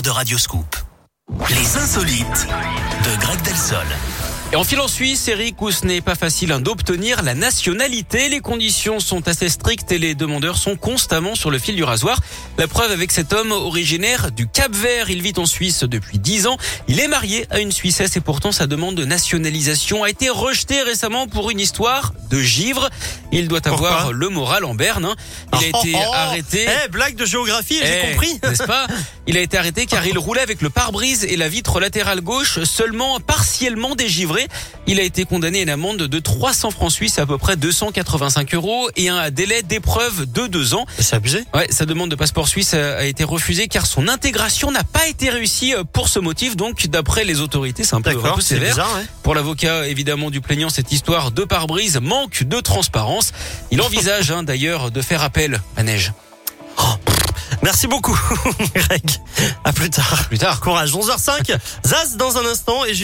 de Radioscoop. Les insolites de Greg Delsol. Et en file en Suisse, Eric, où ce n'est pas facile hein, d'obtenir la nationalité, les conditions sont assez strictes et les demandeurs sont constamment sur le fil du rasoir. La preuve avec cet homme originaire du Cap Vert, il vit en Suisse depuis 10 ans. Il est marié à une Suissesse et pourtant sa demande de nationalisation a été rejetée récemment pour une histoire de givre. Il doit avoir Pourquoi le moral en berne. hein. Il a été Oh, oh, arrêté. Eh, blague de géographie, j'ai Eh, compris. N'est-ce pas? Il a été arrêté car il roulait avec le pare-brise et la vitre latérale gauche seulement partiellement dégivrée. Il a été condamné à une amende de 300 francs suisses, à peu près 285 euros, et un délai d'épreuve de deux ans. C'est abusé. Ouais, sa demande de passeport suisse a été refusée car son intégration n'a pas été réussie euh, pour ce motif. Donc, d'après les autorités, c'est un peu, un peu sévère. bizarre, ouais. Pour l'avocat, évidemment, du plaignant, cette histoire de pare-brise manque de transparence. Il envisage hein, d'ailleurs de faire appel à Neige. Merci beaucoup, Greg. À plus tard. Plus tard. Courage. 11h05. Zaz dans un instant et juste